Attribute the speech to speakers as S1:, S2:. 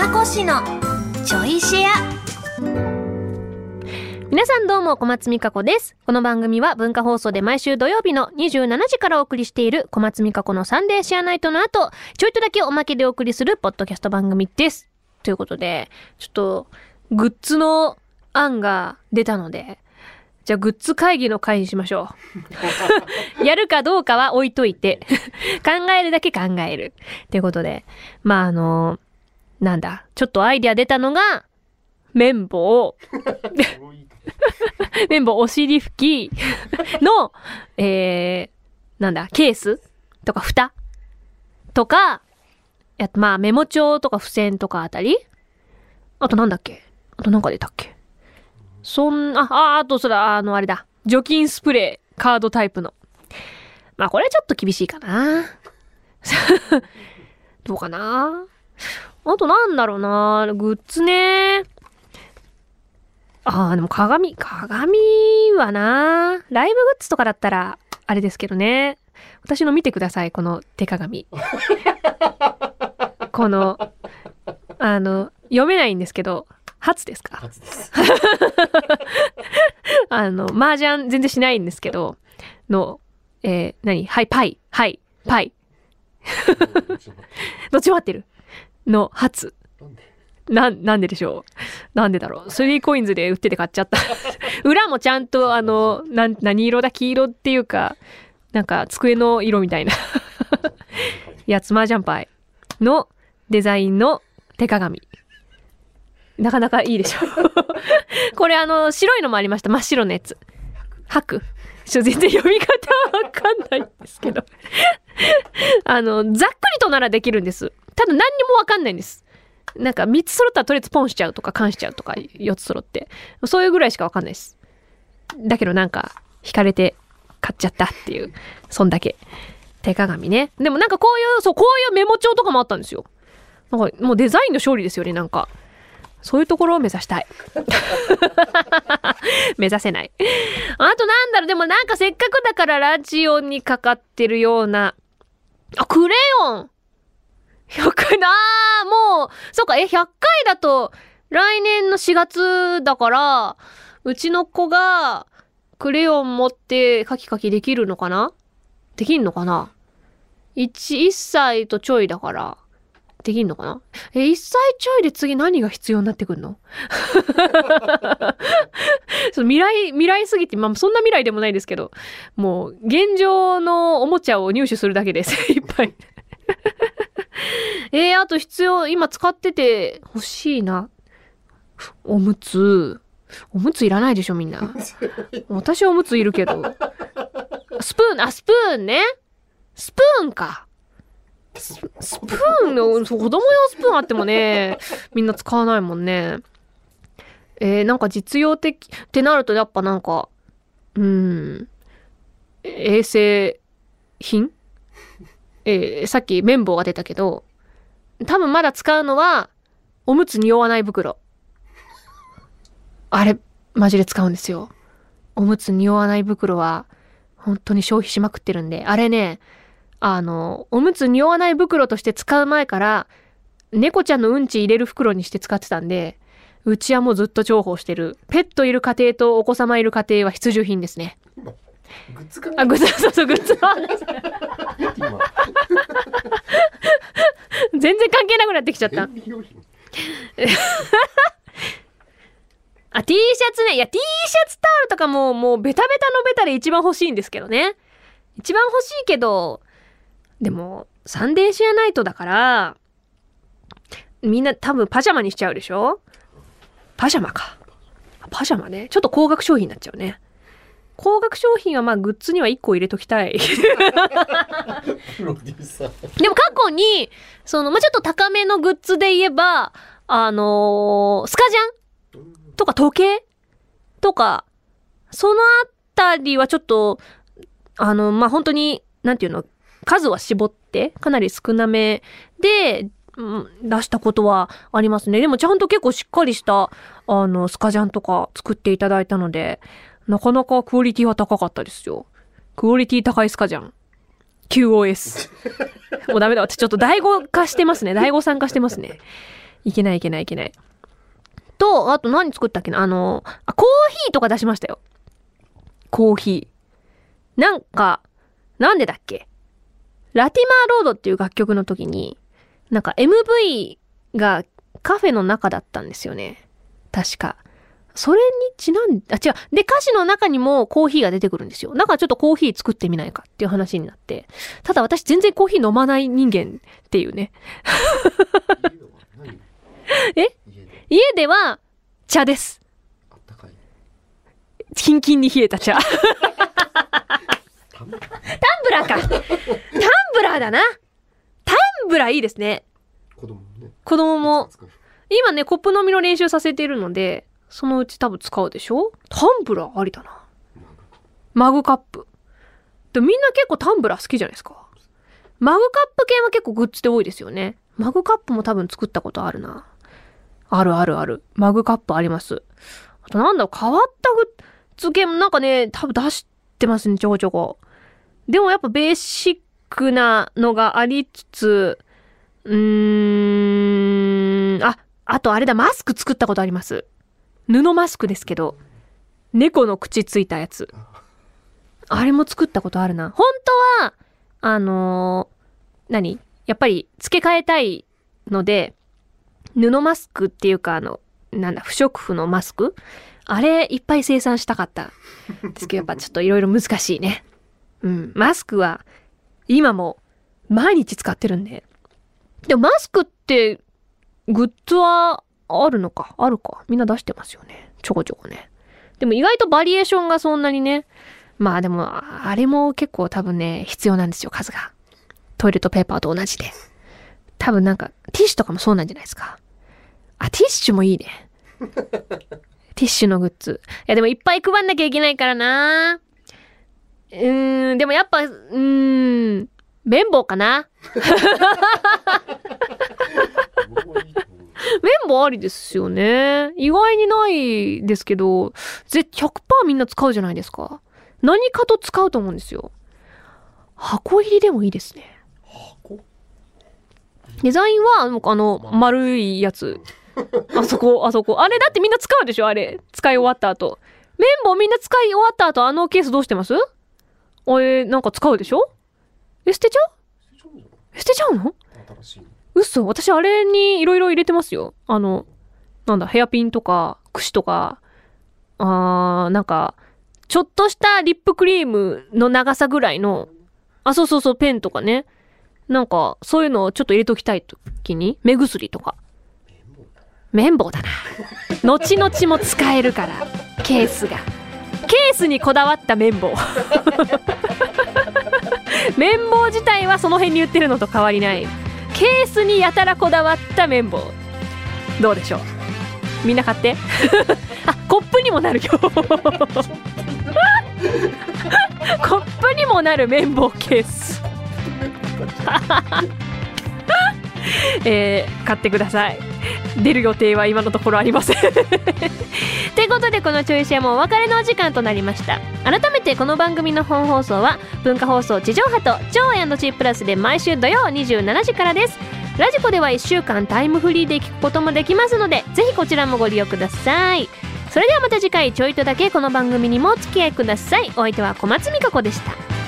S1: かこしのちょいシェア
S2: 皆さんどうも小松美香子です。この番組は文化放送で毎週土曜日の27時からお送りしている小松美香子のサンデーシェアナイトの後、ちょいとだけおまけでお送りするポッドキャスト番組です。ということで、ちょっとグッズの案が出たので、じゃあグッズ会議の会にしましょう。やるかどうかは置いといて、考えるだけ考える。ということで、まああの、なんだ、ちょっとアイディア出たのが、綿棒。綿棒お尻拭き。の、えー、なんだ、ケース？とか蓋？とか、まあメモ帳とか付箋とかあたり？あとなんだっけ？あとなんか出たっけ？そんな、あ、あとそれ、あの、あれだ。除菌スプレー、カードタイプの。まあこれちょっと厳しいかな。どうかなあとなんだろうなグッズね。ああ、でも鏡、鏡はなライブグッズとかだったら、あれですけどね。私の見てください、この手鏡。この、あの、読めないんですけど、初ですか？
S3: 初です。
S2: あの、麻雀全然しないんですけど、の、えー、何？はい、パイ、はい、パイ。どっちも合ってるの、初。
S3: なんで？
S2: なん、なんででしょう？なんでだろう ?3 コインズで売ってて買っちゃった。裏もちゃんと、あの、なん、何色だ？黄色っていうか、なんか、机の色みたいな やつ、麻雀パイのデザインの手鏡。なかなかいいでしょ これあの、白いのもありました。真っ白のやつ。白ちょ全然読み方はわかんないんですけど。あの、ざっくりとならできるんです。ただ何にもわかんないんです。なんか3つ揃ったらとりあえずポンしちゃうとか缶しちゃうとか4つ揃って。そういうぐらいしかわかんないです。だけどなんか惹かれて買っちゃったっていう、そんだけ。手鏡ね。でもなんかこういう、そう、こういうメモ帳とかもあったんですよ。なんかもうデザインの勝利ですよね、なんか。そういうところを目指したい。目指せない。あとなんだろう、でもなんかせっかくだからラジオにかかってるような、あ、クレヨン !100 なあもう、そうか、え、100回だと、来年の4月だから、うちの子が、クレヨン持ってカキカキできるのかな？できんのかな ?1、1歳とちょいだから、できんのかな？え、1歳ちょいで次何が必要になってくるの？そう未来、未来すぎて、まあそんな未来でもないですけど、もう現状のおもちゃを入手するだけです。いっぱい。えー、あと必要、今使ってて欲しいな。おむつ。おむついらないでしょ、みんな。私はおむついるけど。スプーン、あ、スプーンね。スプーンか。スプーンの、子供用スプーンあってもね、みんな使わないもんね。えー、なんか実用的ってなるとやっぱなんか、うーん、衛生品？えー、さっき綿棒が出たけど、多分まだ使うのは、おむつ匂わない袋。あれ、マジで使うんですよ。おむつ匂わない袋は、本当に消費しまくってるんで、あれね、あの、おむつ匂わない袋として使う前から、猫ちゃんのうんち入れる袋にして使ってたんで、うちはもうずっと重宝してる。ペットいる家庭とお子様いる家庭は必需品ですね。
S3: グッズか
S2: あ、グッズ、そうそう、グッズ。全然関係なくなってきちゃった。あ、T シャツね。いや、T シャツタオルとかも、もうベタベタのベタで一番欲しいんですけどね。一番欲しいけど、でも、サンデーシアナイトだから、みんな多分パジャマにしちゃうでしょ？パジャマか。パジャマね。ちょっと高額商品になっちゃうね。高額商品はまあグッズには1個入れときたい。でも過去に、その、まあ、ちょっと高めのグッズで言えば、あのースカジャンとか時計とか、そのあたりはちょっと、あの、まあ、本当に、なんていうの、数は絞って、かなり少なめで、うん出したことはありますね。でもちゃんと結構しっかりした、あの、スカジャンとか作っていただいたので、なかなかクオリティは高かったですよ。クオリティ高いスカジャン。QOS。もうダメだ。私ちょっと第五化してますね。第五参加してますね。いけないいけないいけない。と、あと何作ったっけな？あの、あ、コーヒーとか出しましたよ。コーヒー。なんか、なんでだっけ？ラティマーロードっていう楽曲の時に、なんか MV がカフェの中だったんですよね。確か。それにちなんあ、違う。で、歌詞の中にもコーヒーが出てくるんですよ。だからちょっとコーヒー作ってみないかっていう話になって。ただ私全然コーヒー飲まない人間っていうね。え？
S3: 家で
S2: は茶です。
S3: あったかい
S2: キンキンに冷えた茶。タンブラー？か。タンブラーだな。タンブラーいいですね。
S3: 子供もね
S2: 子供も。今ね、コップ飲みの練習させているので、そのうち多分使うでしょ？タンブラーありだな。マグカップ。でみんな結構タンブラー好きじゃないですか。マグカップ系は結構グッズで多いですよね。マグカップも多分作ったことあるな。あるあるある。マグカップあります。あとなんだろう、変わったグッズ系もなんかね、多分出してますね、ちょこちょこ。でもやっぱベーシックなのがありつつ、うーん、あ、あとあれだ、マスク作ったことあります。布マスクですけど、猫の口ついたやつ。あれも作ったことあるな。本当は、あのー何？やっぱり付け替えたいので、布マスクっていうか、あの、なんだ、不織布のマスク？あれいっぱい生産したかった。ですけど、やっぱちょっといろいろ難しいね。うん。マスクは、今も毎日使ってるんで。でもマスクって、グッズはあるのかあるかみんな出してますよね。ちょこちょこね。でも意外とバリエーションがそんなにね。まあでも、あれも結構多分ね、必要なんですよ、数が。トイレットペーパーと同じで。多分なんか、ティッシュとかもそうなんじゃないですか。あ、ティッシュもいいね。ティッシュのグッズ。いやでもいっぱい配んなきゃいけないからな。うーん、でもやっぱ、うーん、綿棒かな。綿棒ありですよね。意外にないですけど、ぜ100%みんな使うじゃないですか。何かと使うと思うんですよ。箱入りでもいいですね。
S3: 箱？
S2: デザインは、あの、丸いやつ。あそこ、あそこ。あれだってみんな使うでしょ？あれ。使い終わった後。綿棒みんな使い終わった後、あのケースどうしてます？あれ、なんか使うでしょ？え、捨てちゃう？
S3: 捨てちゃう
S2: の？
S3: 新しいの
S2: 嘘私あれにいろいろ入れてますよ。あの、なんだ、ヘアピンとか、櫛とか、あー、なんか、ちょっとしたリップクリームの長さぐらいの、あ、そうそうそう、ペンとかね。なんか、そういうのをちょっと入れときたいときに、目薬とか。綿棒だな。後々も使えるから、ケースが。ケースにこだわった綿棒。綿棒自体はその辺に売ってるのと変わりない。ケースにやたらこだわった綿棒。どうでしょう？みんな買って。あコップにもなるよ。コップにもなる綿棒ケース。えー買ってください。出る予定は今のところありません。このチョイシェアもお別れのお時間となりました。改めてこの番組の本放送は文化放送地上波と超 &C プラスで毎週土曜27時からです。ラジコでは1週間タイムフリーで聞くこともできますのでぜひこちらもご利用ください。それではまた次回ちょいとだけこの番組にもお付き合いください。お相手は小松美香子でした。